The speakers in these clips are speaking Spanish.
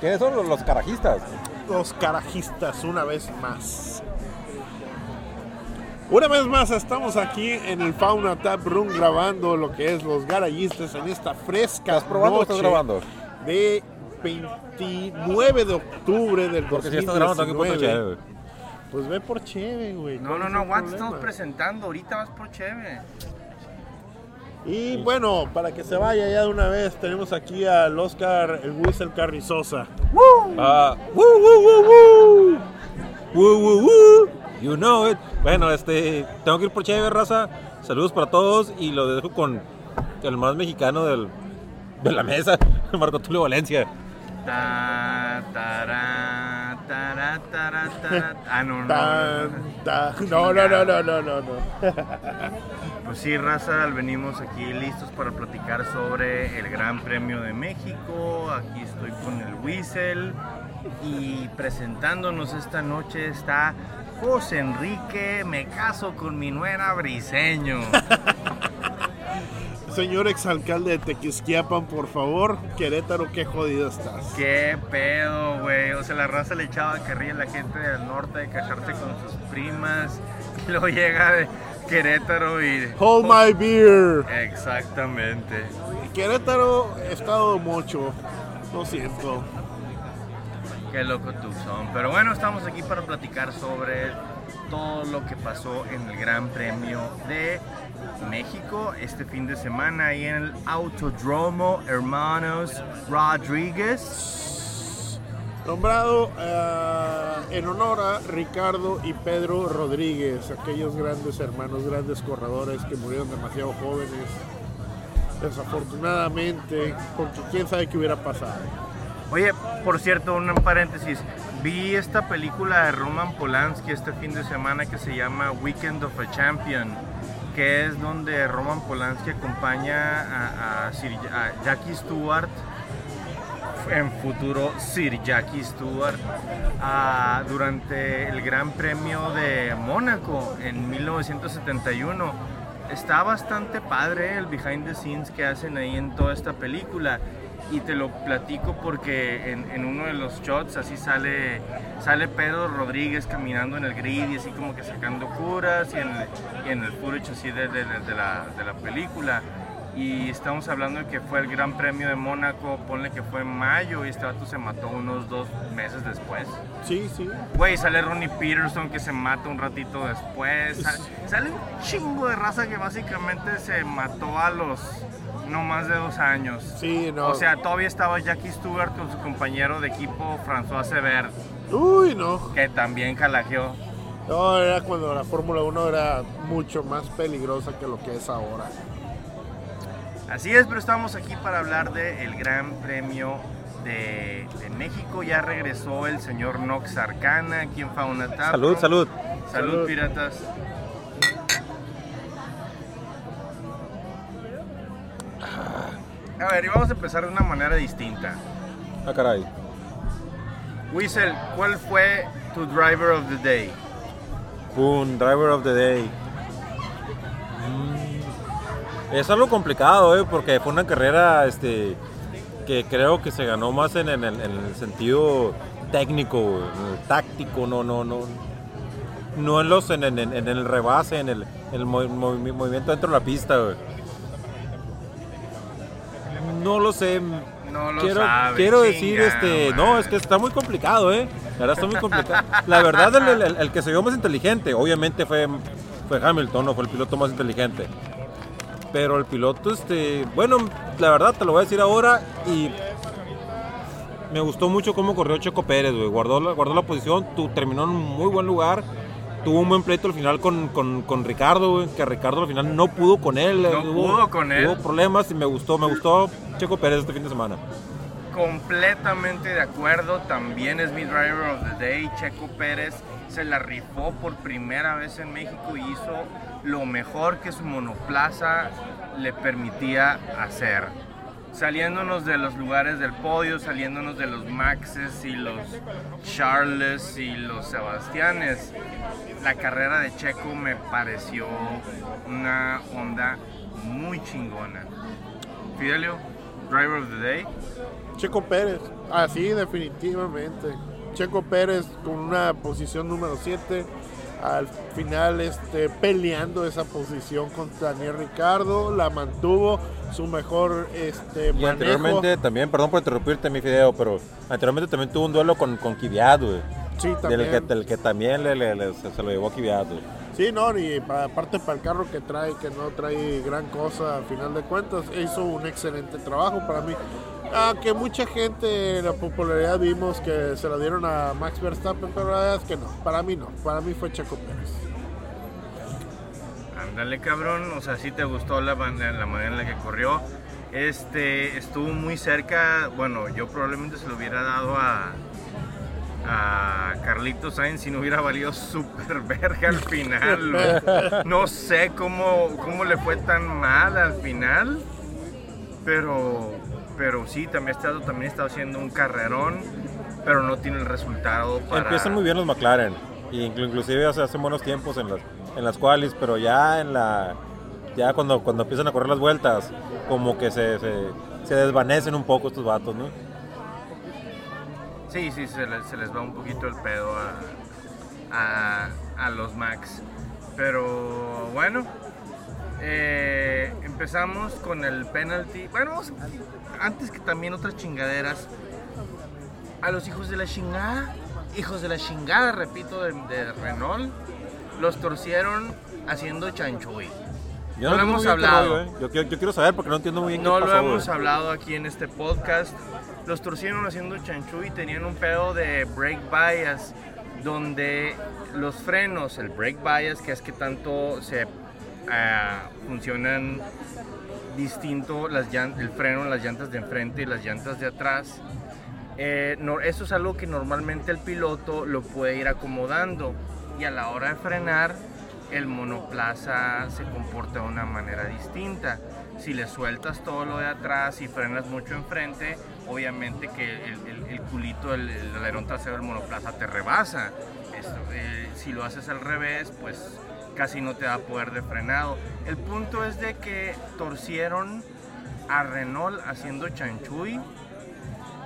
¿Quiénes son los, los carajistas? Los carajistas, una vez más. Una vez más estamos aquí en el Fauna Tap Room grabando lo que es los garayistas en esta fresca ¿Estás probando o noche estás grabando? de 29 de octubre del Porque si estás grabando, 2019. chévere, güey. Pues ve por Cheve, güey. No, ¿cuál no, no, aguanta, problema? estamos presentando. Ahorita vas por Cheve. Y bueno, para que se vaya ya de una vez, tenemos aquí al Oscar, el Whistle Carrizosa. Woo, woo, woo, woo. Woo, woo, woo. You know it. Bueno, este, tengo que ir por chévere, raza. Saludos para todos y lo dejo con el más mexicano del, de la mesa, Marco Tulio Valencia. Ta, tará, tará, tará, tará. Ah, no, no. No, no, no, no, no, no, no. Pues sí, raza, venimos aquí listos para platicar sobre el Gran Premio de México. Aquí estoy con el Whistle y presentándonos esta noche está José Enrique. Me caso con mi nuera Briseño. Señor exalcalde de Tequisquiapan, por favor, Querétaro, qué jodido estás. Qué pedo, güey. O sea, la raza le echaba carrilla a la gente del norte de casarse con sus primas. Y luego llega de Querétaro y. Hold my beer. Exactamente. Querétaro, estado mocho. Lo siento. Qué loco tú son. Pero bueno, estamos aquí para platicar sobre todo lo que pasó en el Gran Premio de México este fin de semana ahí en el Autodromo Hermanos Rodríguez. Nombrado eh, en honor a Ricardo y Pedro Rodríguez, aquellos grandes hermanos, grandes corredores que murieron demasiado jóvenes. Desafortunadamente, porque quién sabe qué hubiera pasado. Oye, por cierto, un paréntesis. Vi esta película de Roman Polanski este fin de semana que se llama Weekend of a Champion, que es donde Roman Polanski acompaña a Jackie Stewart, en futuro Sir Jackie Stewart, a- durante el Gran Premio de Mónaco en 1971. Está bastante padre el behind the scenes que hacen ahí en toda esta película. Y te lo platico porque en, en uno de los shots así sale, sale Pedro Rodríguez caminando en el grid y así como que sacando curas y en el, y en el footage así de, de- de la, de la película. Y estamos hablando de que fue el Gran Premio de Mónaco, ponle que fue en mayo y este vato se mató unos dos meses después. Sí, sí. Güey, sale Ronnie Peterson que se mata un ratito después. Sa- Sale un chingo de raza que básicamente se mató a los no más de dos años. Sí, no. O sea, todavía estaba Jackie Stewart con su compañero de equipo François Sever, Uy, no. que también calajeó. No, era cuando la Fórmula 1 era mucho más peligrosa que lo que es ahora. Así es, pero estamos aquí para hablar del Gran Premio de, de México. Ya regresó el señor Nox Arcana aquí en Fauna Tap. Salud, salud. Salud, Salud. piratas. A ver, y vamos a empezar de una manera distinta. Ah, caray. Whistle, ¿cuál fue tu driver of the day? Un driver of the day. Es algo complicado, ¿eh? porque fue una carrera este, que creo que se ganó más en, en el, en el sentido técnico, en el táctico, no, no, no. No en, los, en, el rebase, en el, el movi- movi- movimiento dentro de la pista. güey. No lo sé. No lo quiero, sabe, quiero decir, este, man. no, es que está muy complicado, ¿eh? La verdad está muy complicado. La verdad, el, el- el que se vio más inteligente, obviamente fue, fue Hamilton, no fue el piloto más inteligente. Pero el piloto, este, bueno, la verdad te lo voy a decir ahora y me gustó mucho cómo corrió Checo Pérez, güey. Guardó la, guardó la posición, tu, terminó en un muy buen lugar. Tuvo un buen pleito al final con, con, con Ricardo, güey, que Ricardo al final no pudo con él. No pudo con él. Hubo problemas y me gustó, me gustó Checo Pérez este fin de semana. Completamente de acuerdo, también es mi driver of the day. Checo Pérez se la rifó por primera vez en México y hizo lo mejor que su monoplaza le permitía hacer. Saliéndonos de los lugares del podio, saliéndonos de los Maxes y los Charles y los Sebastianes, la carrera de Checo me pareció una onda muy chingona. Fidelio. Driver of the Day. Checo Pérez, así definitivamente. Checo Pérez con una posición número 7, al final este, peleando esa posición contra Daniel Ricardo, la mantuvo su mejor este, Y manejo. anteriormente también, perdón por interrumpirte mi video, pero anteriormente también tuvo un duelo con, con Kvyat, güey. Sí, Del también. que, del que también le, le- le- se, se lo llevó a güey. Sí, no, y pa- aparte para el carro que trae, que no trae gran cosa a final de cuentas, hizo un excelente trabajo para mí. Aunque mucha gente, la popularidad vimos que se la dieron a Max Verstappen, pero la verdad es que no, para mí no, para mí fue Checo Pérez. Ándale, cabrón. O sea, sí te gustó la, man- la manera en la que corrió. Este, estuvo muy cerca. Bueno, yo probablemente se lo hubiera dado a, a Carlitos Sainz si no hubiera valido súper verga al final. No sé cómo, cómo le fue tan mal al final. Pero, pero sí, también está, también está haciendo un carrerón. Pero no tiene el resultado para... Empiezan muy bien los McLaren. Y inclu- inclusive o sea, hacen buenos tiempos en las, en las qualis, pero ya en la ya cuando, cuando empiezan a correr las vueltas, como que se, se, se desvanecen un poco estos vatos, ¿no? Sí, sí, se les, se les va un poquito el pedo a, a, a los Max. Pero bueno, eh, empezamos con el penalty. Bueno, vamos- antes que también otras chingaderas. A los hijos de la chingada, hijos de la chingada, repito, de, de Renault, los torcieron haciendo chanchuy. Yo No lo hemos hablado. rollo, ¿eh? yo, quiero, yo quiero saber porque no entiendo muy bien No qué lo pasó. hemos güey. hablado aquí en este podcast. Los torcieron haciendo chanchu y tenían un pedo de brake bias, donde los frenos, el brake bias, que es que tanto se ah, funcionan distinto las el freno, las llantas de enfrente y las llantas de atrás. Eh, eso es algo que normalmente el piloto lo puede ir acomodando y a la hora de frenar el monoplaza se comporta de una manera distinta. Si le sueltas todo lo de atrás y frenas mucho enfrente, obviamente que el, culito, el, alerón trasero del monoplaza te rebasa. Eh, si lo haces al revés, pues casi no te da poder de frenado. El punto es de que torcieron a Renault haciendo chanchuy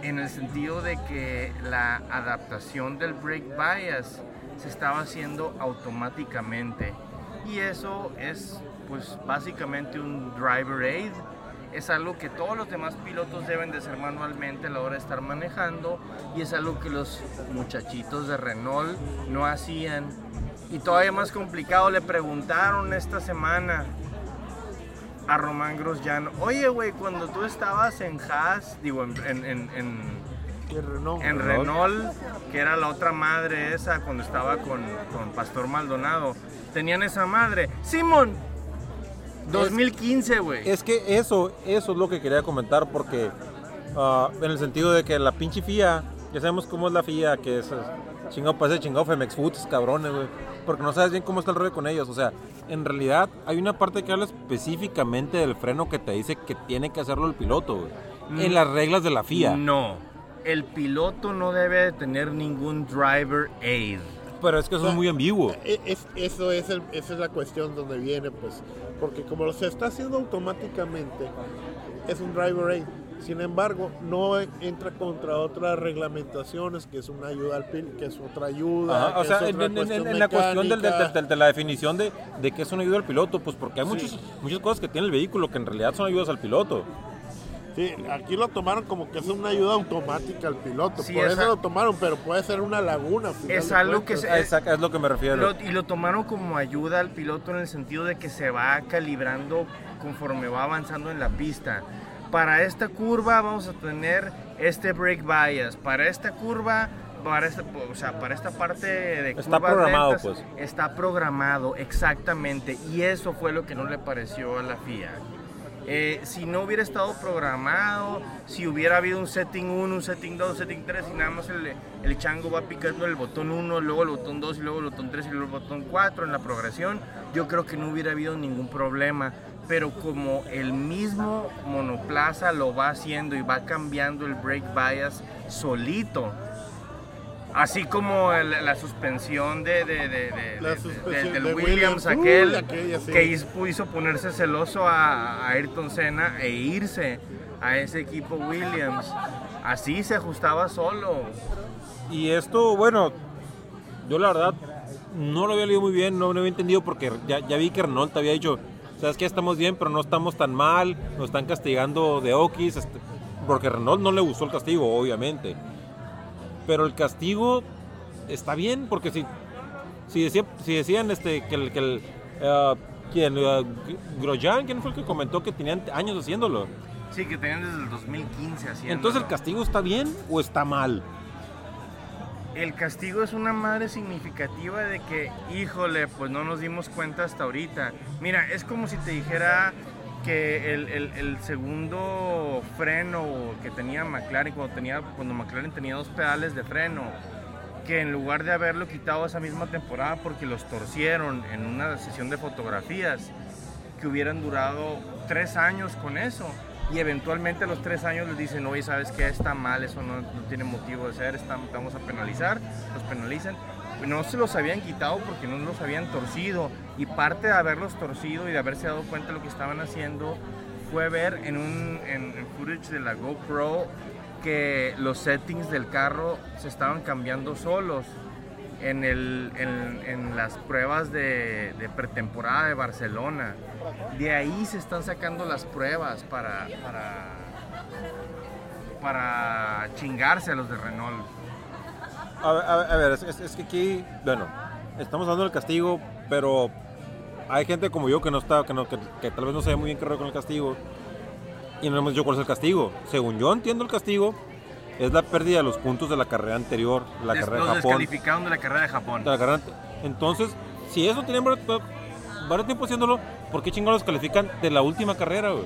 en el sentido de que la adaptación del brake bias se estaba haciendo automáticamente. Y eso es pues básicamente un driver aid. Es algo que todos los demás pilotos deben de hacer manualmente a la hora de estar manejando. Y es algo que los muchachitos de Renault no hacían y todavía más complicado le preguntaron esta semana a Román Grosjean, oye güey, cuando tú estabas en Haas, digo en, en- en- en- Renault. en Renault, que era la otra madre esa cuando estaba con, con Pastor Maldonado, tenían esa madre. Simón, 2015, güey. Es que eso, eso es lo que quería comentar porque ah, en el sentido de que la pinche FIA, ya sabemos cómo es la FIA, que es chingado, parece chingado Femex Foods, cabrones, güey. Porque no sabes bien cómo está el rollo con ellos. O sea, en realidad hay una parte que habla específicamente del freno que te dice que tiene que hacerlo el piloto, güey. En las reglas de la FIA. No, el piloto no debe de tener ningún driver aid. Pero es que eso es muy ambiguo. E- es- eso es el- esa es la cuestión donde viene, pues, porque como se está haciendo automáticamente, es un driver aid. Sin embargo, no entra contra otras reglamentaciones, que es una ayuda al pil, que es otra ayuda. Ajá, o sea, en, otra en- en- cuestión en la cuestión del- del- mecánica. del- de la definición de, de que es una ayuda al piloto, pues porque hay Sí. muchos, muchas cosas que tiene el vehículo que en realidad son ayudas al piloto. Sí, aquí lo tomaron como que es una ayuda automática al piloto. Sí, Por eso lo tomaron, pero puede ser una laguna. Es algo que se- es lo que me refiero. Lo- y lo tomaron como ayuda al piloto en el sentido de que se va calibrando conforme va avanzando en la pista. Para esta curva vamos a tener este brake bias. Para esta curva, para esta, o sea, para esta parte de Está programado, lentas, pues. Está programado, exactamente. Y eso fue lo que no le pareció a la FIA. Eh, si no hubiera estado programado, si hubiera habido un setting 1, un setting 2, un setting 3 y nada más el, el chango va picando el botón 1, luego el botón 2 y luego el botón 3 y luego el botón 4 en la progresión, yo creo que no hubiera habido ningún problema. Pero como el mismo monoplaza lo va haciendo y va cambiando el brake bias solito, Así como el- la suspensión de, de- de- de- La de- de- suspensión del de Williams, Williams, aquel aquella sí. que hizo, ponerse celoso a, a Ayrton Senna e irse a ese equipo Williams. Así se ajustaba solo. Y esto, bueno, yo la verdad no lo había leído muy bien, no lo había entendido porque ya, ya vi que Renault había dicho, sabes que estamos bien, pero no estamos tan mal, nos están castigando de Okis, este, porque Renault no le gustó el castigo, obviamente. Pero el castigo está bien, porque si, si, decía- si decían este, que el... Que el eh, ¿Quién? Grosjean, ¿quién fue el que comentó que tenían años haciéndolo? Sí, que tenían desde el 2015 haciendo. Entonces, ¿el castigo está bien o está mal? El castigo es una madre significativa de que, híjole, pues no nos dimos cuenta hasta ahorita. Mira, es como si te dijera que el, el- el segundo freno que tenía McLaren, cuando, tenía, cuando McLaren tenía dos pedales de freno, que en lugar de haberlo quitado esa misma temporada porque los torcieron en una sesión de fotografías, que hubieran durado tres años con eso. Y eventualmente a los tres años les dicen, oye, ¿sabes qué? Está mal, eso no, no tiene motivo de ser, te vamos a penalizar, los penalizan. No se los habían quitado porque no los habían torcido. Y parte de haberlos torcido y de haberse dado cuenta de lo que estaban haciendo fue ver en un en, en footage de la GoPro que los settings del carro se estaban cambiando solos en, el, en, en las pruebas de, de pretemporada de Barcelona. De ahí se están sacando las pruebas para, para, para chingarse a los de Renault. A ver, a a ver, es, es- es que aquí, bueno, estamos hablando del castigo, pero hay gente como yo que no está, que, no, que, que tal vez no sabe muy bien qué rollo con el castigo y no hemos dicho cuál es el castigo. Según yo entiendo el castigo, es la pérdida de los puntos de la carrera anterior, la Des- carrera de Japón. descalificaron de la carrera de Japón. de la carrera ante- Entonces, si eso tenían varios, varios tiempo haciéndolo, ¿por qué chingados los califican de la última carrera, güey?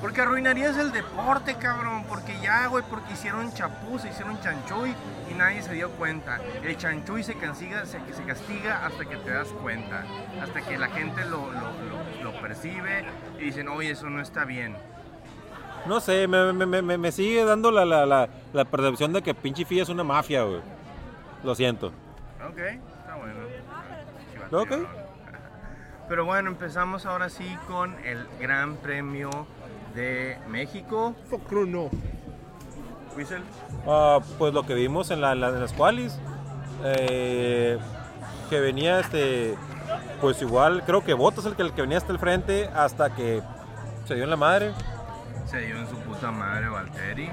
Porque arruinarías el deporte, cabrón. Porque ya, güey, porque hicieron chapuza, hicieron chanchuy y nadie se dio cuenta. El chanchuy se castiga, se, se castiga hasta que te das cuenta. Hasta que la gente lo, lo- lo- lo percibe y dicen, oye, eso no está bien. No sé, me, me- me- me- sigue dando la, la, la, la percepción de que pinche FIA es una mafia, güey. Lo siento. Ok, está bueno. Ok. Chivatero. Pero bueno, empezamos ahora sí con el Gran Premio de México. Focru no. Whistle. Ah, pues lo que vimos en, la, en la- en las qualis, eh, que venía este, pues igual, creo que Botas el que, el que venía hasta el frente hasta que se dio en la madre. Se dio en su puta madre Valtteri.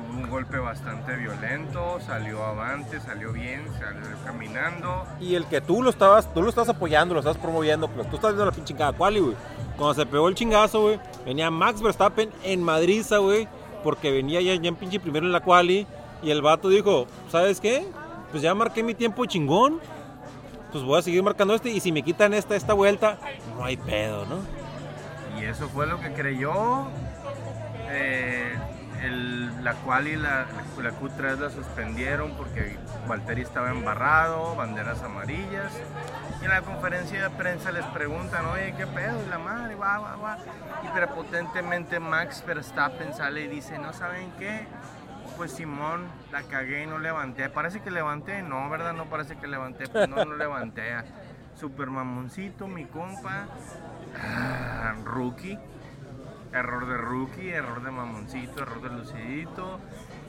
Tuvo un golpe bastante violento, salió avante, salió bien, salió caminando. Y el que tú lo estabas, tú lo estás apoyando, lo estás promoviendo, pues tú estás viendo la pinche cada quali, güey. Cuando se pegó el chingazo, güey, venía Max Verstappen en Madriza, güey, porque venía ya, ya en pinche primero en la quali. Y el vato dijo, ¿sabes qué? Pues ya marqué mi tiempo chingón. Pues voy a seguir marcando este. Y si me quitan esta, esta vuelta, no hay pedo, ¿no? Y eso fue lo que creyó. Eh, la cual y la, la Q3 la suspendieron porque Valtteri estaba embarrado, banderas amarillas. Y en la conferencia de prensa les preguntan, oye, ¿qué pedo? Y la madre, va, va, va. Y prepotentemente Max Verstappen sale y dice, ¿no saben qué? Pues Simón, la cagué y no levanté. Parece que levanté, no, ¿verdad? No parece que levanté, pues no, no levanté. Super mamoncito, mi compa. Ah, rookie. Error de rookie, error de mamoncito, error de lucidito.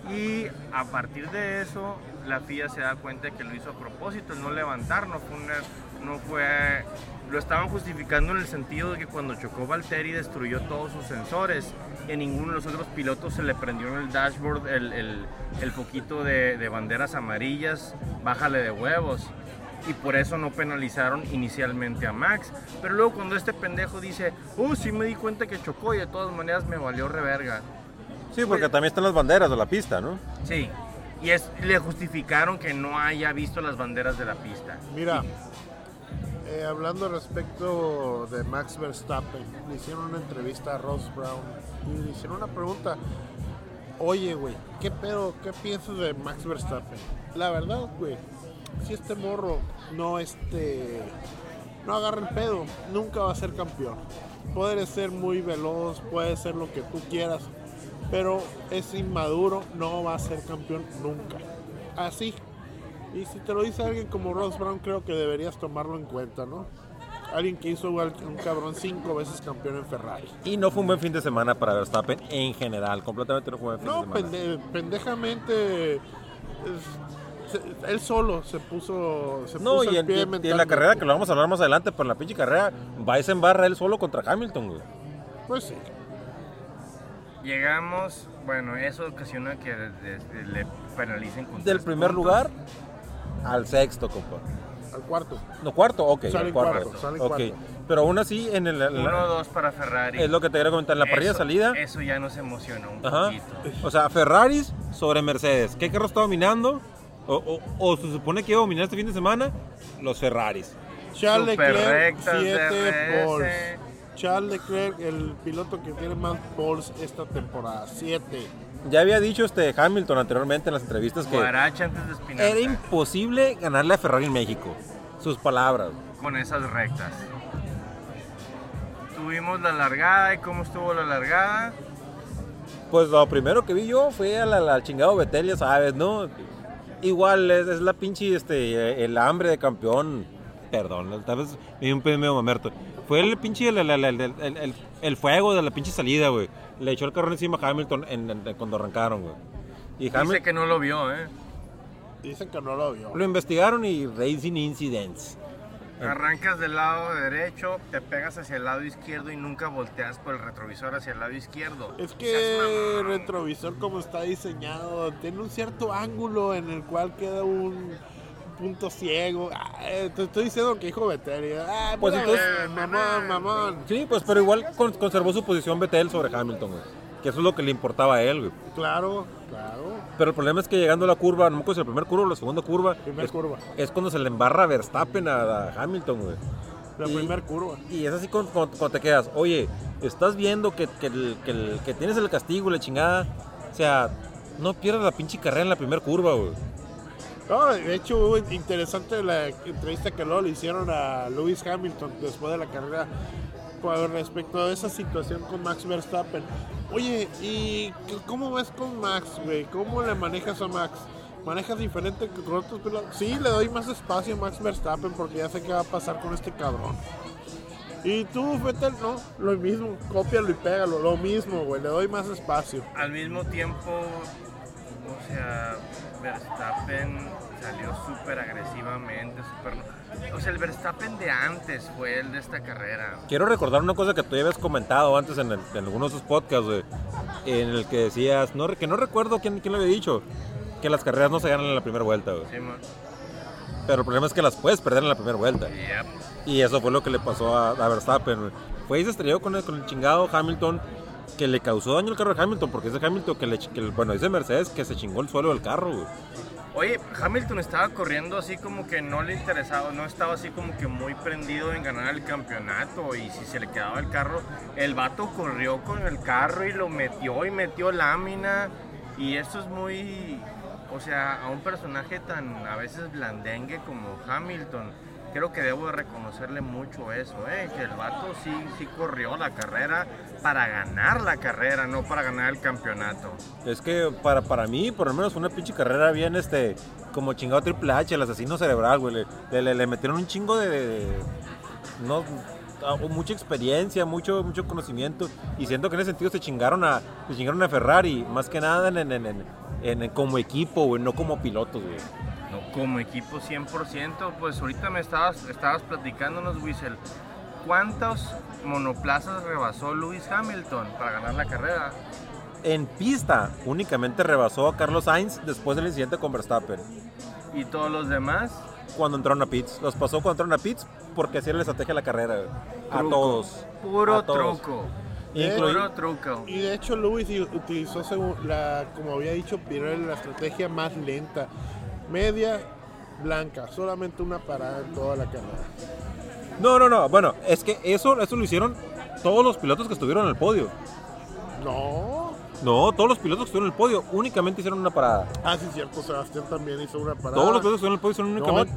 Y a partir de eso, la FIA se da cuenta de que lo hizo a propósito, el no levantar, no fue una- no fue. Lo estaban justificando en el sentido de que cuando chocó Valtteri destruyó todos sus sensores y ninguno de los otros pilotos se le prendió en el dashboard el, el, foquito de, de banderas amarillas, bájale de huevos y por eso no penalizaron inicialmente a Max. Pero luego cuando este pendejo dice, uh, sí me di cuenta que chocó y de todas maneras me valió reverga. Sí, porque también están las banderas de la pista, ¿no? Sí. Y es, le justificaron que no haya visto las banderas de la pista. Mira, eh, hablando respecto de Max Verstappen, le hicieron una entrevista a Ross Brown y le hicieron una pregunta. Oye, güey, ¿qué pedo? ¿Qué piensas de Max Verstappen? La verdad, güey, si este morro no este no agarra el pedo, nunca va a ser campeón. Puede ser muy veloz, puede ser lo que tú quieras, pero es inmaduro, no va a ser campeón nunca. Así. Y si te lo dice alguien como Ross Brown, creo que deberías tomarlo en cuenta, ¿no? alguien que hizo un cabrón cinco veces campeón en Ferrari. Y no fue un buen fin de semana para Verstappen en general. Completamente no fue un buen fin No, de semana. pende- pendejamente. es- él solo se puso. Se No, puso y el en, pie y en- y en la carrera, que lo vamos a hablar más adelante, pero en la pinche carrera, va en barra él solo contra Hamilton, güey. Pues sí. Llegamos, bueno, eso ocasiona que le penalicen con Del primer puntos. lugar al sexto, compa. Al cuarto. No, cuarto, ok. Sale al cuarto. cuarto, sale ok. cuarto. Pero aún así, en el, en la- 1-2 para Ferrari. es lo que te quería comentar, en la parrilla de salida. Eso ya nos emocionó un Ajá. poquito. O sea, Ferraris sobre Mercedes. ¿Qué carro está dominando? O, o- o se supone que iba a dominar este fin de semana? Los Ferraris. Charles Super Leclerc, rectas, 7 DRS. poles. Charles Leclerc, el piloto que tiene más poles esta temporada. 7. Ya había dicho este Hamilton anteriormente en las entrevistas que antes de era imposible ganarle a Ferrari en México. Sus palabras. Con esas rectas. Tuvimos la largada y cómo estuvo la largada. Pues lo primero que vi yo fue al chingado Betel, ya sabes, ¿no? Igual es, es la pinche, este, el hambre de campeón. Perdón, tal vez me dio un pedo medio mamerto. Fue el pinche, el, el- el- el- el- el- el fuego de la pinche salida, güey. Le echó el carro encima a Hamilton en- en- cuando arrancaron, güey. Y Dice que no lo vio, ¿eh? Dicen que no lo vio. lo investigaron y Racing Incidents. Arrancas del lado derecho, te pegas hacia el lado izquierdo y nunca volteas por el retrovisor hacia el lado izquierdo. Es que el retrovisor como está diseñado tiene un cierto ángulo en el cual queda un punto ciego. Ah, te estoy diciendo que dijo Vettel. Ah, Pues mira, entonces- eh, mamón, mamón. Sí, pues, pero igual con- conservó su posición Betel sobre Hamilton, güey. Que eso es lo que le importaba a él, güey. Claro, claro. Pero el problema es que llegando a la curva, no me acuerdo si la primera curva o la segunda curva, Primer es, curva. es cuando se le embarra Verstappen a, a Hamilton, güey. La primera curva. Y es así cuando, cuando- cuando te quedas, oye, estás viendo que, que, el- que el- que tienes el castigo, la chingada. O sea, no pierdas la pinche carrera en la primera curva, güey. No, de hecho, hubo interesante la entrevista que luego le hicieron a Lewis Hamilton después de la carrera respecto a esa situación con Max Verstappen. Oye, ¿y cómo ves con Max, güey? ¿Cómo le manejas a Max? ¿Manejas diferente que con otros pilotos? Sí, le doy más espacio a Max Verstappen porque ya sé qué va a pasar con este cabrón. Y tú, Vettel, no, lo mismo, cópialo y pégalo, lo mismo, güey, le doy más espacio. Al mismo tiempo, o sea, Verstappen salió súper agresivamente, súper... O sea, el Verstappen de antes fue el de esta carrera. Quiero recordar una cosa que tú ya habías comentado antes en, el- en algunos de sus podcasts, güey. En el que decías, no, que no recuerdo quién, quién lo había dicho, que las carreras no se ganan en la primera vuelta, güey. Sí, man. Pero el problema es que las puedes perder en la primera vuelta. Yep. Y eso fue lo que le pasó a, a Verstappen. güey. Fue y se estrelló con el, con el chingado Hamilton que le causó daño al carro de Hamilton, porque es de Hamilton que le, que, bueno, dice Mercedes que se chingó el suelo del carro, güey. Oye, Hamilton estaba corriendo así como que no le interesaba, no estaba así como que muy prendido en ganar el campeonato y si se le quedaba el carro, el vato corrió con el carro y lo metió y metió lámina y eso es muy, o sea, a un personaje tan a veces blandengue como Hamilton, creo que debo de reconocerle mucho eso, eh, que el vato sí, sí corrió la carrera para ganar la carrera, no para ganar el campeonato. Es que para, para mí, por lo menos, fue una pinche carrera bien, este, como chingado Triple H, el asesino cerebral, güey. Le, le- metieron un chingo de, no, a- mucha experiencia, mucho, mucho conocimiento. Y siento que en ese sentido se chingaron a, se chingaron a Ferrari, más que nada en- en- en- en- como equipo, güey, no como pilotos, güey. Como equipo 100%, pues ahorita me estabas, estabas platicándonos, Wiesel, ¿cuántos monoplazas rebasó Lewis Hamilton para ganar la carrera? En pista, únicamente rebasó a Carlos Sainz después del incidente con Verstappen. ¿Y todos los demás? Cuando entraron a pits. Los pasó cuando entraron a pits porque así era la estrategia de la carrera. A todos. Puro A todos. truco. Inclui- Puro truco. Y de hecho Lewis utilizó, según la, como había dicho Pirelli, la estrategia más lenta. Media, blanca, solamente una parada en toda la carrera. No, no, no. Bueno, es que eso, eso lo hicieron todos los pilotos que estuvieron en el podio. No. No, todos los pilotos que estuvieron en el podio únicamente hicieron una parada. Ah, sí, cierto, Sebastián también hizo una parada. Todos los pilotos que estuvieron en el podio hicieron No, únicamente.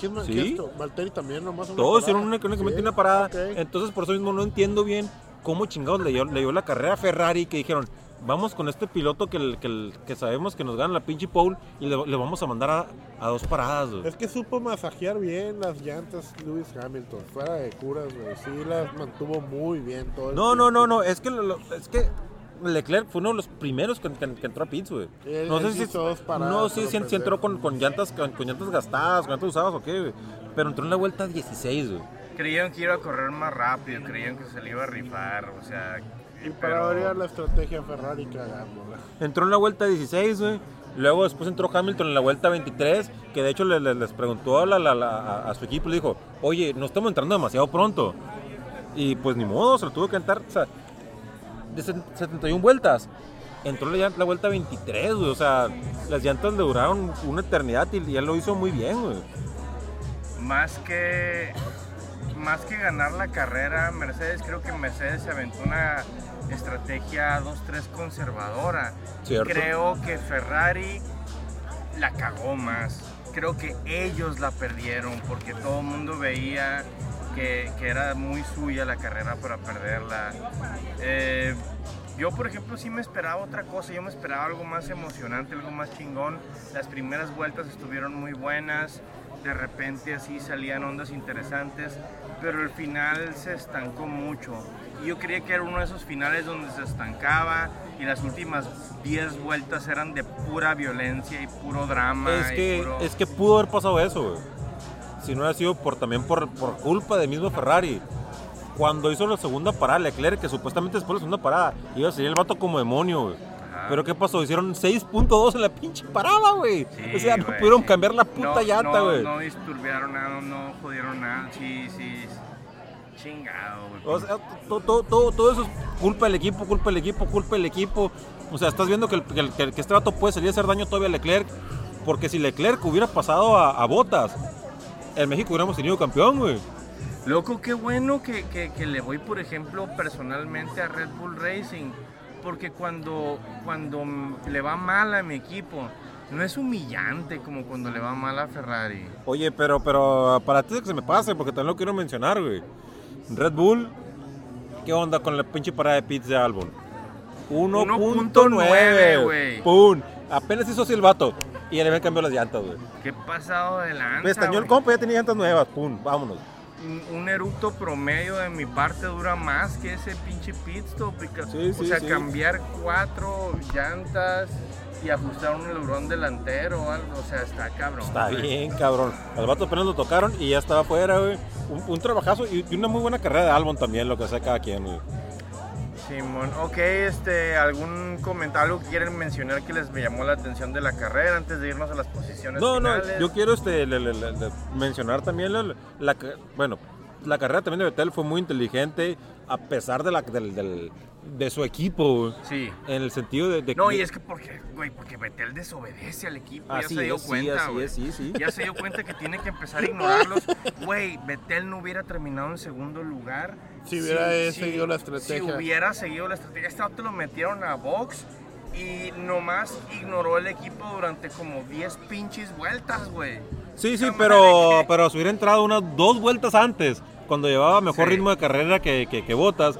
¿Quién más? ¿Sí? ¿Qué esto? Valtteri también nomás una Todos parada. hicieron única- únicamente Sí, una parada. Entonces, por eso mismo no entiendo bien cómo chingados le dio, le dio la carrera a Ferrari que dijeron, vamos con este piloto que, el- que, el- que sabemos que nos gana la pinche pole y le, le vamos a mandar a, a dos paradas, güey. Es que supo masajear bien las llantas Lewis Hamilton, fuera de curas, güey. Sí, las mantuvo muy bien todo el No, no, no, tiempo. no, es que, lo- lo- es que Leclerc fue uno de los primeros que, que- que entró a pits, güey. No sé si, paradas, no pero si, si pendejo. entró con, con llantas, con, con llantas gastadas, con llantas usadas o qué, güey. Pero entró en la vuelta 16, güey. Creían que iba a correr más rápido, creían que se le iba a rifar, o sea... Y para pero- variar la estrategia Ferrari cagándola. Entró en la vuelta 16, güey. Luego después entró Hamilton en la vuelta 23, que de hecho le- le- les preguntó a, la- la- la- a- a su equipo, le dijo, oye, no estamos entrando demasiado pronto. Y pues ni modo, se lo tuvo que entrar, o sea, de set- 71 vueltas. Entró la, la vuelta 23, güey, o sea, las llantas le duraron una eternidad y, y él lo hizo muy bien, güey. Más que, más que ganar la carrera, Mercedes, creo que Mercedes se aventó una estrategia 2-3 conservadora. Cierto. Creo que Ferrari la cagó más. Creo que ellos la perdieron porque todo el mundo veía que, que era muy suya la carrera para perderla. Eh, yo, por ejemplo, sí me esperaba otra cosa. Yo me esperaba algo más emocionante, algo más chingón. Las primeras vueltas estuvieron muy buenas. De repente así salían ondas interesantes. Pero el final se estancó mucho. Y yo creía que era uno de esos finales donde se estancaba y las últimas 10 vueltas eran de pura violencia y puro drama. Es que, puro- es que pudo haber pasado eso, güey. Si no hubiera sido por, también por, por culpa del mismo Ferrari. Cuando hizo la segunda parada, Leclerc, que supuestamente después de la segunda parada iba a salir el vato como demonio, güey. Pero ¿qué pasó? Hicieron 6.2 en la pinche parada, güey. Sí, o sea, no güey, pudieron cambiar la puta No, llanta, no, güey. No, disturbiaron nada, no jodieron nada. Sí, sí. Chingado, güey. O sea, todo, todo, todo, todo eso es culpa del equipo, culpa del equipo, culpa del equipo. O sea, estás viendo que, el- que el- que este vato puede salir a hacer daño todavía a Leclerc. Porque si Leclerc hubiera pasado a, a Botas, en México hubiéramos tenido campeón, güey. Loco, qué bueno que, que- que le voy, por ejemplo, personalmente a Red Bull Racing. Porque cuando, cuando le va mal a mi equipo, no es humillante como cuando le va mal a Ferrari. Oye, pero, pero para ti que se me pase, porque también lo quiero mencionar, güey. Red Bull, ¿qué onda con la pinche parada de pits de Albon? 1.9, güey. ¡Pum! Apenas hizo así el vato. Y le habían cambiado las llantas, güey. ¿Qué pasado de lanza, Pestañó el compa, ya tenía llantas nuevas. ¡Pum! Vámonos. un, un eructo promedio de mi parte dura más que ese pinche pit stop. Sí, o sí, sea, sí. cambiar cuatro llantas y ajustar un alerón delantero o algo. O sea, está cabrón. Está güey. bien, cabrón. Al vato apenas lo tocaron y ya estaba afuera, güey. Un, un trabajazo y, una muy buena carrera de Albon también, lo que sea cada quien, güey. Simón, ok, este, algún comentario que quieren mencionar que les llamó la atención de la carrera antes de irnos a las posiciones No, no, finales? yo quiero este, le- le- le- le- mencionar también la, bueno, la carrera también de Vettel fue muy inteligente a pesar de, la, del, del- de su equipo. Sí. en el sentido de, de No, de- y es que porque, güey, porque Betel desobedece al equipo, Así ya se dio es, sí, cuenta, así güey. es, sí, sí. Ya se dio cuenta que tiene que empezar a ignorarlos. Güey, Betel no hubiera terminado en segundo lugar. Si hubiera seguido la estrategia. Si hubiera seguido la estrategia. Este auto lo metieron a box y nomás ignoró el equipo durante como 10 pinches vueltas, güey. Sí, sí, pero, que- pero si hubiera entrado unas dos vueltas antes, cuando llevaba mejor Sí. ritmo de carrera que, que, que Botas,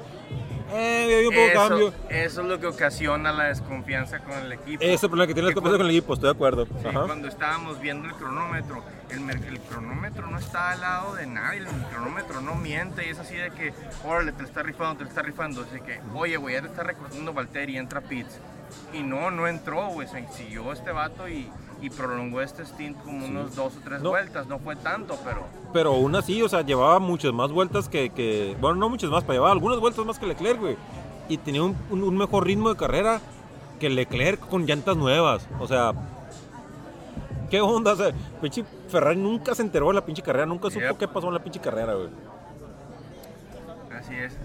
eh, un poco de cambio. Eso, eso es lo que ocasiona la desconfianza con el equipo. Ese es el problema que tiene la competencia con el equipo, estoy de acuerdo. Sí, Ajá. cuando estábamos viendo el cronómetro, el, el cronómetro no está al lado de nadie, el cronómetro no miente, y es así de que, órale, te lo está rifando, te lo está rifando, así que, oye, güey, ya te está recortando Valtteri, entra Pitts. Y no, no entró, güey, se siguió este vato y, y prolongó este stint como unos dos o tres No. vueltas, no fue tanto, pero... Pero aún así, o sea, llevaba muchas más vueltas que, que- bueno, no muchas más, pero llevaba algunas vueltas más que Leclerc, güey. Y tenía un, un- un mejor ritmo de carrera que Leclerc con llantas nuevas. O sea, ¿qué onda? O sea, pinche Ferrari nunca se enteró de la pinche carrera, nunca supo Yep. qué pasó en la pinche carrera, güey. Así es.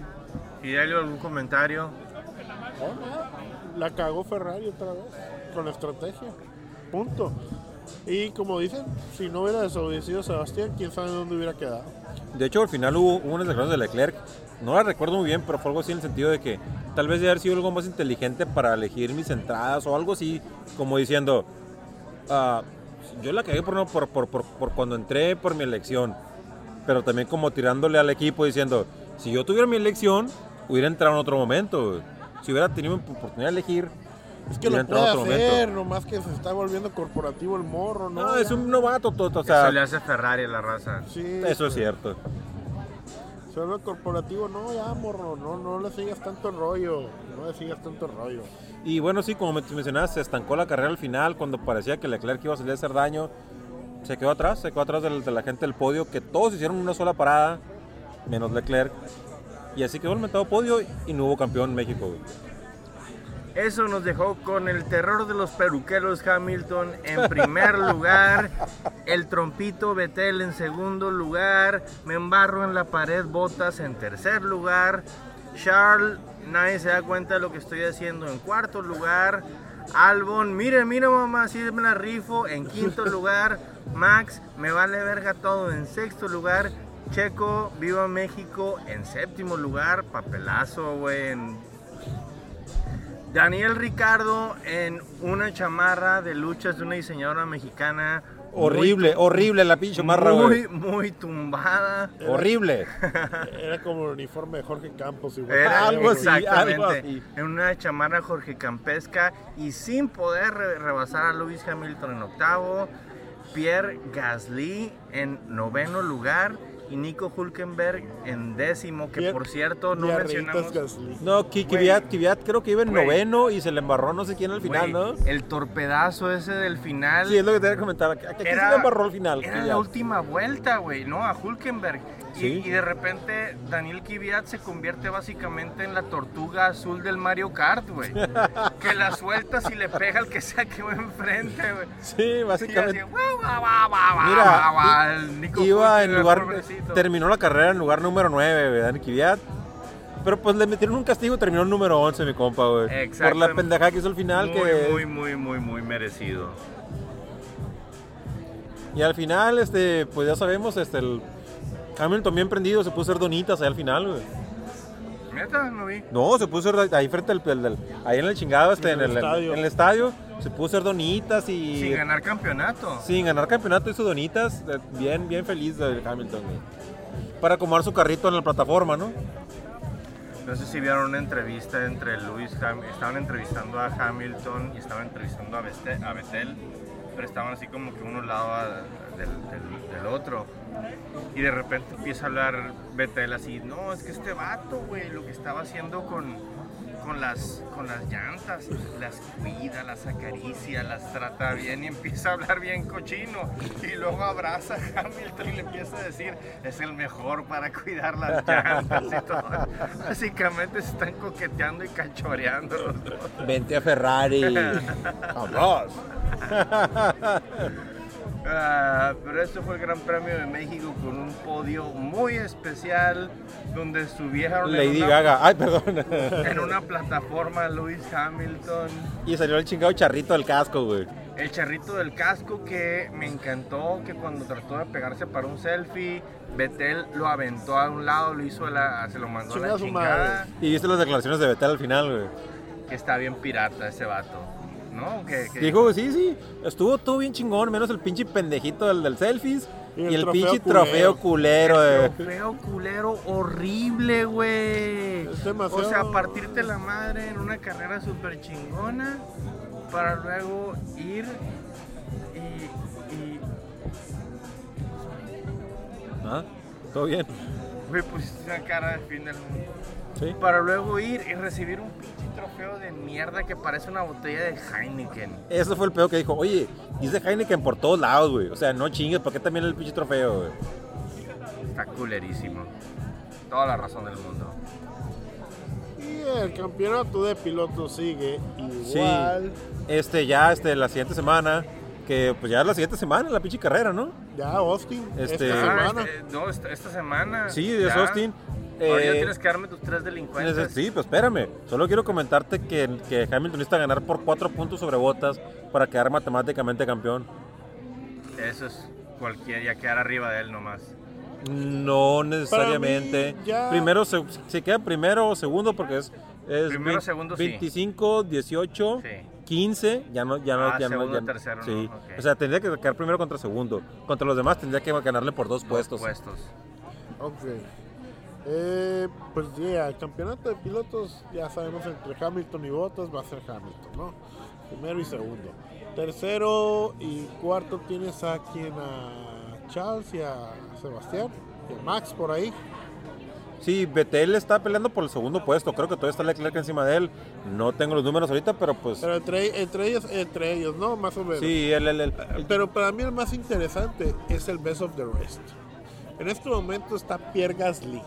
¿Y Delio, algún comentario? No, nada. La cagó Ferrari otra vez con la estrategia. Punto. Y como dicen, si no hubiera desobedecido Sebastián, quién sabe dónde hubiera quedado. De hecho, al final hubo, hubo unas declaraciones de Leclerc, no la recuerdo muy bien, pero fue algo así en el sentido de que tal vez de haber sido algo más inteligente para elegir mis entradas o algo así, como diciendo, ah, yo la cagué por, por, por, por, cuando entré por mi elección, pero también como tirándole al equipo diciendo, si yo tuviera mi elección, hubiera entrado en otro momento. güey". Si hubiera tenido oportunidad de elegir, Es que lo puede hacer, momento. nomás que se está volviendo corporativo el morro, ¿no? No, es un novato, todo, o Eso le sea, hace Ferrari a la raza. Sí, eso es cierto. Se vuelve corporativo, no, ya, morro, no, no le sigas tanto rollo, no le sigas tanto rollo. Y bueno, sí, como me- mencionabas, se estancó la carrera al final cuando parecía que Leclerc iba a salir a hacer daño. Se quedó atrás, se quedó atrás de, la gente del podio, que todos hicieron una sola parada, menos Leclerc. Y así quedó el mentado podio y no hubo campeón en México. güey. Eso nos dejó con el terror de los peruqueros Hamilton. En primer lugar, el trompito Betel en segundo lugar, me embarro en la pared Botas en tercer lugar, Charles, nadie se da cuenta de lo que estoy haciendo. En cuarto lugar, Albon, mire, mire mamá, así me la rifo. En quinto lugar, Max, me vale verga todo. En sexto lugar, Checo, Viva México. En séptimo lugar, papelazo, güey, Daniel Ricardo en una chamarra de luchas de una diseñadora mexicana. Horrible, horrible la pinche marra, Muy, güey. muy tumbada. Horrible. Era como el uniforme de Jorge Campos igual. Era Algo así, exactamente algo así. en una chamarra Jorge Campesca y sin poder re- rebasar a Lewis Hamilton en octavo, Pierre Gasly en noveno lugar y Nico Hulkenberg en décimo, que por cierto no mencionamos. Gasly. No, Kvyat, Kvyat creo que iba en noveno y se le embarró no sé quién al final, ¿no? El torpedazo ese del final. Sí, es lo que te voy a comentar. ¿A quién se le embarró al final? Era Kvyat? la última vuelta, güey, ¿no? A Hulkenberg. Y, Sí. y de repente Daniel Kvyat se convierte básicamente en la tortuga azul del Mario Kart, güey. que la sueltas y le pega al que sea que va enfrente, güey. Sí, Y así, básicamente. Mira, el Nico iba en lugar, terminó la carrera en lugar número 9, güey, Dani Kvyat. Pero pues le metieron un castigo terminó en número 11, mi compa, güey. Por la pendejada que hizo al final. muy, que... muy, muy, muy, muy merecido. Y al final, este, pues ya sabemos, este, el Hamilton bien prendido, se puso a hacer donitas ahí al final, güey. Neta, no vi. No, se puso a hacer ahí frente al, del- del- ahí en el chingado, este, En en, el el, estadio. en el estadio, se puso a hacer donitas y... Sin ganar campeonato. Sin ganar campeonato hizo donitas, eh, bien, bien feliz de Hamilton, güey. Para acomodar su carrito en la plataforma, ¿no? No sé si vieron una entrevista entre Lewis Ham estaban entrevistando a Hamilton y estaban entrevistando a, Beste- a Vettel, pero estaban así como que uno al lado a- del, del- del otro. Y de repente empieza a hablar Vettel así, no, es que este vato, güey, lo que estaba haciendo con, con, las, con las llantas, las cuida, las acaricia, las trata bien y empieza a hablar bien cochino. Y luego abraza a Hamilton y le empieza a decir, es el mejor para cuidar las llantas y todo. Básicamente se están coqueteando y cachoreando los dos. Vente a Ferrari. Vamos. Ah, pero este fue el Gran Premio de México con un podio muy especial donde subieron en Lady una- Gaga. Ay, perdón. en una plataforma Lewis Hamilton. y salió el chingado charrito del casco, güey. El charrito del casco que me encantó, que cuando trató de pegarse para un selfie, Betel lo aventó a un lado, lo hizo la, se lo mandó a la chingada. Y viste las declaraciones de Betel al final, güey. Que está bien pirata ese vato, ¿no? Que, que- Dijo, sí, sí, estuvo todo bien chingón, menos el pinche pendejito del, del selfies y Y el, el trofeo pinche culero. trofeo culero, de... Trofeo culero horrible, güey. Es demasiado- O sea, partirte la madre en una carrera súper chingona para luego ir y, y ¿Ah? ¿Todo bien? güey, pusiste una cara de fin del mundo. Sí. Para luego ir y recibir un pinche trofeo de mierda que parece una botella de Heineken. Eso fue el peor que dijo, oye, dice Heineken por todos lados, güey. O sea, no chingues, ¿por qué también el pinche trofeo, güey? Está culerísimo. Toda la razón del mundo. Y el campeonato de pilotos sigue igual. Este, ya, este, la siguiente semana, que pues ya es la siguiente semana, la pinche carrera, ¿no? Ya, Austin. Este- Esta Ah, semana. este- no, esta, esta semana. Sí, es ya. Austin. Ahora ya Eh, tienes que darme tus tres delincuentes. Sí, pues espérame. Solo quiero comentarte que, que Hamilton necesita ganar por cuatro puntos sobre botas para quedar matemáticamente campeón. Eso es cualquier, ya quedar arriba de él nomás. No necesariamente. Para mí, ya- Primero se, se queda primero o segundo porque es, es Primero, vein- segundo, sí. 25, 18, Sí. 15, ya no, ya no, Ah, ya no- ya- tercero, no, sí. O sea, tendría que quedar primero contra segundo. Contra los demás tendría que ganarle por dos puestos. Puestos. Ok. Eh, pues ya, el campeonato de pilotos, ya sabemos, entre Hamilton y Bottas va a ser Hamilton, ¿no? Primero y segundo. Tercero y cuarto tienes a quien a Charles y a Sebastián, y a Max por ahí. Sí, Betel está peleando por el segundo puesto. Creo que todavía está Leclerc encima de él. No tengo los números ahorita, pero pues. Pero entre, entre ellos, entre ellos, ¿no? Más o menos. Sí, el, el, el- Pero para mí el más interesante es el Best of the Rest. En este momento está Pierre Gasly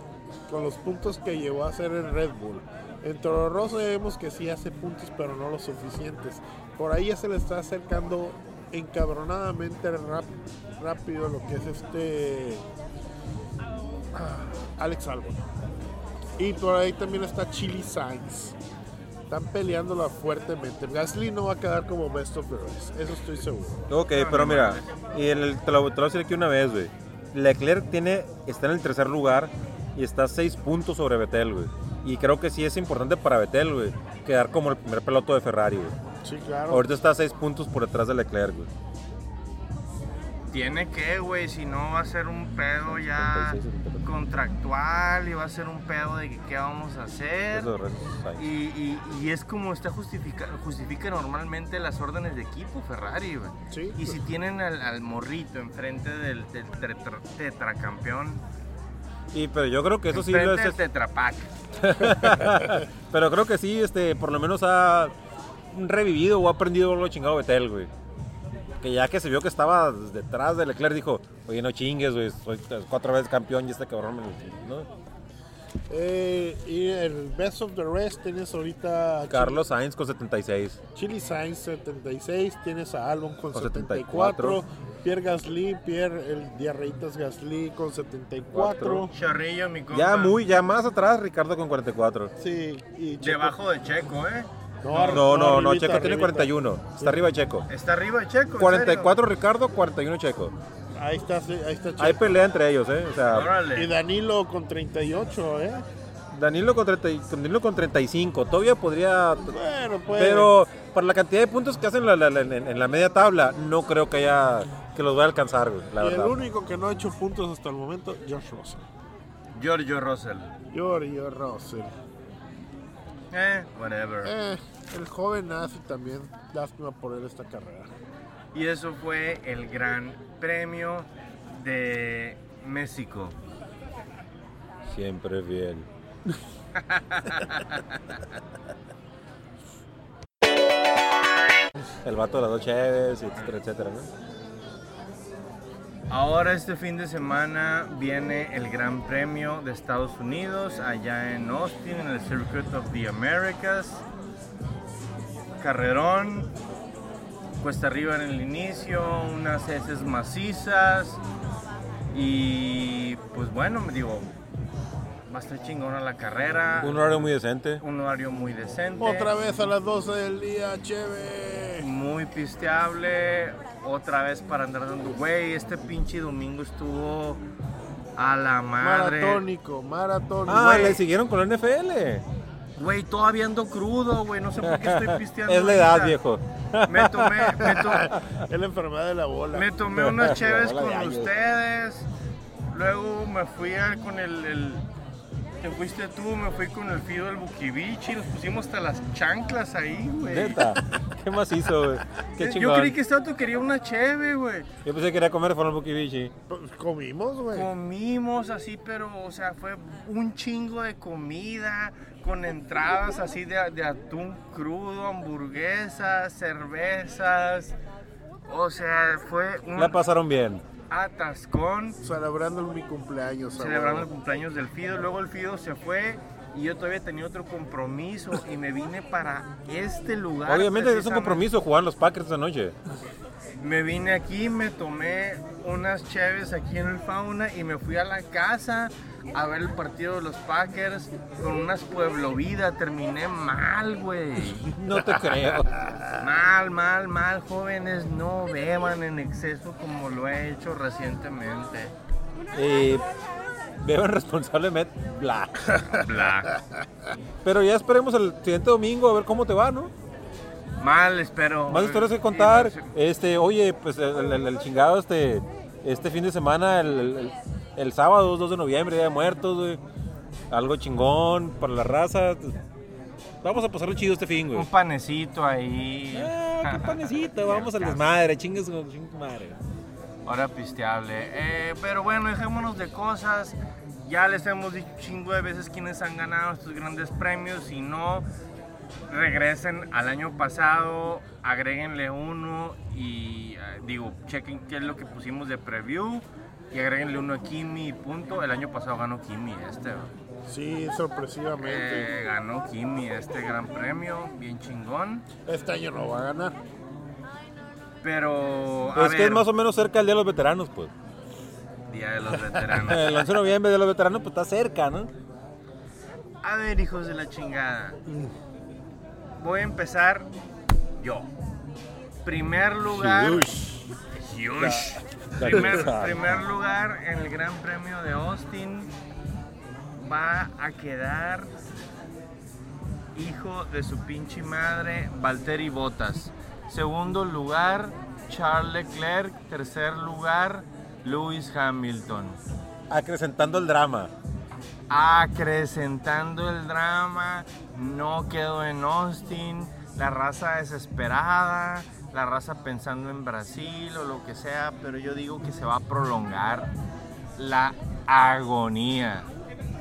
con los puntos que llevó a hacer el Red Bull. En Toro Rosso vemos que sí hace puntos, pero no los suficientes. Por ahí ya se le está acercando encabronadamente rap- rápido lo que es este ah, Alex Albon. Y por ahí también está Chili Sainz. Están peleándola fuertemente. Gasly no va a quedar como Best of the Rest, eso estoy seguro. Ok, pero mira, y el, te, lo, te lo voy a decir aquí una vez, güey. Leclerc tiene, está en el tercer lugar y está seis puntos sobre Betel, güey. Y creo que sí es importante para Betel, güey, quedar como el primer piloto de Ferrari, güey. Sí, claro. Ahorita está a seis puntos por detrás de Leclerc, güey. Tiene que, güey, si no va a ser un pedo ya 76, 74. contractual y va a ser un pedo de que qué vamos a hacer. Eso. Y, y- y es como está justifica, justifica normalmente las órdenes de equipo Ferrari, güey. Sí. Y si tienen al, al morrito enfrente del, del tetra- tetracampeón, Y pero yo creo que eso sí lo es, del tetrapack. pero creo que sí, este, por lo menos ha revivido o ha aprendido algo chingado Betel, güey. Que ya que se vio que estaba detrás de Leclerc, dijo, oye, no chingues, güey, soy cuatro veces campeón y este cabrón me lo... ¿no? Eh, y el Best of the Rest tienes ahorita Carlos Sainz con 76. Chili, Chili Sainz 76, tienes a Albon con, Con 74, 74. Pierre Gasly, Pierre el Diarreitas Gasly con 74. Charrillo, mi compa. Ya muy, ya más atrás, Ricardo con 44. Sí, y Checo- Debajo de Checo, ¿eh? No, No, no, no, arribita, Checo tiene arribita. 41. Está arriba de Checo. Está arriba de Checo. ¿en 44 Ricardo, 41 Checo. Ahí está, sí, ahí está Checo. Hay pelea entre ellos, ¿eh? O serio? sea, Y Órale. Danilo con 38, ¿eh? Danilo con, 30 y- Danilo con 35. Todavía podría. Bueno, pues. Pero para la cantidad de puntos que hacen la- la- la- en, en la media tabla, no creo que haya. Que los vaya a alcanzar, güey, la y el verdad. único que no ha hecho puntos hasta el momento, Josh Russell. Giorgio Russell. Giorgio Russell. Eh, whatever. Eh, el joven nazi también, lástima por él esta carrera. Y eso fue el gran premio de México. Siempre bien. El vato de las dos cheves, etcétera, etcétera, ¿no? Ahora este fin de semana viene el Gran Premio de Estados Unidos allá en Austin, en el Circuit of the Americas. Carrerón, cuesta arriba en el inicio, unas heces macizas y pues bueno, me digo, va a estar chingona la carrera, Un horario muy decente. un horario muy decente. Otra vez a las 12 del día, chévere. muy pisteable, otra vez para andar dando, güey, este pinche domingo estuvo a la madre. Maratónico, maratónico. Ah, Güey. le siguieron con la NFL. Güey, todavía ando crudo, güey, no sé por qué estoy pisteando. Es la edad, ahorita. viejo. Me tomé, me, to- Es la enfermedad de la bola. me tomé unas de con ustedes, luego me fui a- con el, el- Te fuiste tú, me fui con el Fido del Bukibichi, nos pusimos hasta las chanclas ahí, güey. Neta. ¿Qué más hizo, güey? Qué Yo creí que este vato quería una cheve, güey. Yo pensé que quería comer con el Bukibichi. Pues, Comimos, güey. Comimos así, pero, o sea, fue un chingo de comida, con entradas así de, de atún crudo, hamburguesas, cervezas. O sea, fue un La pasaron bien. Atascón Celebrando mi cumpleaños. celebrando el cumpleaños del Fido. Luego el Fido se fue y yo todavía tenía otro compromiso y me vine para este lugar. Obviamente es un compromiso jugar los Packers esta noche. Me vine aquí, me tomé unas cheves aquí en el Fauna y me fui a la casa a ver el partido de los Packers con unas Pueblo Vida. Terminé mal, güey. No te creo. Mal, mal, mal, jóvenes. No beban en exceso como lo he hecho recientemente. Eh, beban responsablemente. Bla. Bla. Pero ya esperemos el siguiente domingo a ver cómo te va, ¿no? Mal, espero. Más historias que contar. Sí, Este, oye, pues el, el- el chingado este, este fin de semana, el, el- sábado, 2 de noviembre, Día de Muertos, güey. algo chingón para la raza. Vamos a pasarlo chido este fin, güey. Un panecito ahí. Ah, qué panecito, vamos al desmadre, chingues con chingue su madre. Hora pisteable. Eh, pero bueno, dejémonos de cosas. Ya les hemos dicho chingo de veces quiénes han ganado estos grandes premios. Si no, regresen al año pasado, agréguenle uno y eh, digo, chequen qué es lo que pusimos de preview y agréguenle uno a Kimi y punto. El año pasado ganó Kimi este. Sí, sorpresivamente. Eh, ganó Kimi este gran premio, bien chingón. Este año no va a ganar. Pero. a Es que es más o menos cerca el Día de los Veteranos, pues. Día de los veteranos. El 11 de noviembre, Día de los Veteranos, pues está cerca, ¿no? A ver, hijos de la chingada. Voy a empezar yo. Primer lugar. Yush. Primer, primer lugar en el Gran Premio de Austin va a quedar hijo de su pinche madre, Valtteri Bottas. Segundo lugar, Charles Leclerc. Tercer lugar, Lewis Hamilton. Acrecentando el drama. Acrecentando el drama, no quedó en Austin, la raza desesperada, la raza pensando en Brasil o lo que sea, pero yo digo que se va a prolongar la agonía.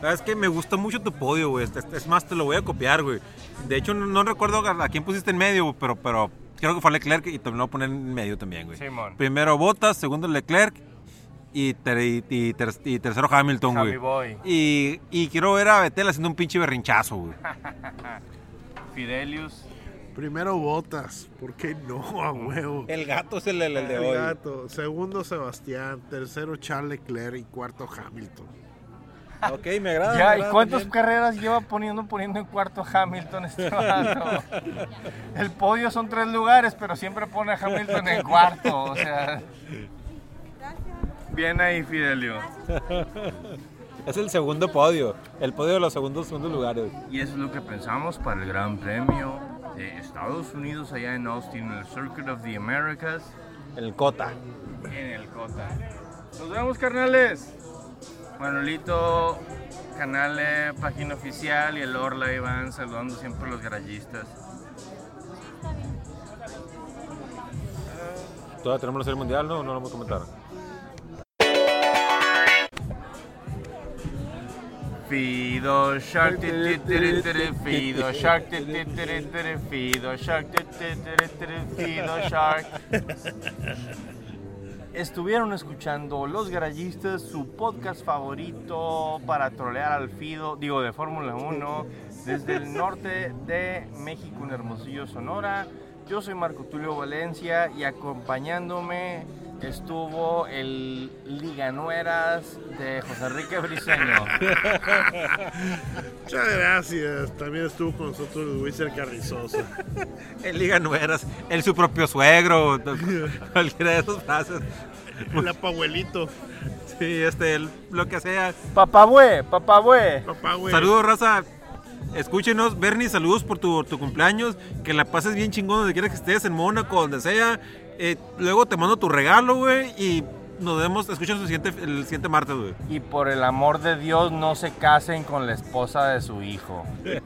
Sabes que me gusta mucho tu podio, güey. Es- más, te lo voy a copiar, güey. De hecho, no, no recuerdo a a quién pusiste en medio, pero, pero creo que fue Leclerc y te lo voy a poner en medio también, güey. Simón. Primero Bottas, segundo Leclerc y, ter- y- y ter- y tercero Hamilton, güey. Boy. Y, y quiero ver a Betel haciendo un pinche berrinchazo, güey. Fidelius. Primero Botas, ¿por qué no a huevo? El gato es el, el- el de El hoy. gato. Segundo Sebastián, tercero Charles Leclerc y cuarto Hamilton. Ok, me agrada. me Ya, ¿y agrada cuántas también. carreras lleva poniendo, poniendo en cuarto Hamilton este vato? El podio son tres lugares, pero siempre pone a Hamilton en cuarto, o sea... Bien ahí, Fidelio. Es el segundo podio. El podio de los segundos, segundos lugares. Y eso es lo que pensamos para el Gran Premio de Estados Unidos allá en Austin, en el Circuit of the Americas, El Cota. en el COTA. Nos vemos, carnales. Manolito, canal, eh, página oficial y el Orla Iván saludando siempre a los garayistas. Todavía tenemos la serie mundial, ¿no? No lo vamos a Fido Shark, Fido Shark, Fido Shark, Fido Shark. Estuvieron escuchando Los Garayistas, su podcast favorito para trolear al Fido, digo de Fórmula 1, desde el norte de México, en Hermosillo, Sonora. Yo soy Marco Tulio Valencia y acompañándome estuvo el Liganueras de José Enrique Briceño. Muchas gracias. También estuvo con nosotros Luis Carrizosa. El Liga Nueras. El su propio suegro. Cualquiera de esas frases. El apabuelito. Sí, este, el- lo que sea. Papabue, papabue. Papá, güey. Saludos, raza. Escúchenos, Bernie, saludos por tu, tu cumpleaños. Que la pases bien chingón donde quiera que estés, en Mónaco, donde sea. Eh, luego te mando tu regalo, güey, y nos vemos, te el siguiente, el siguiente martes, güey. Y por el amor de Dios, no se casen con la esposa de su hijo.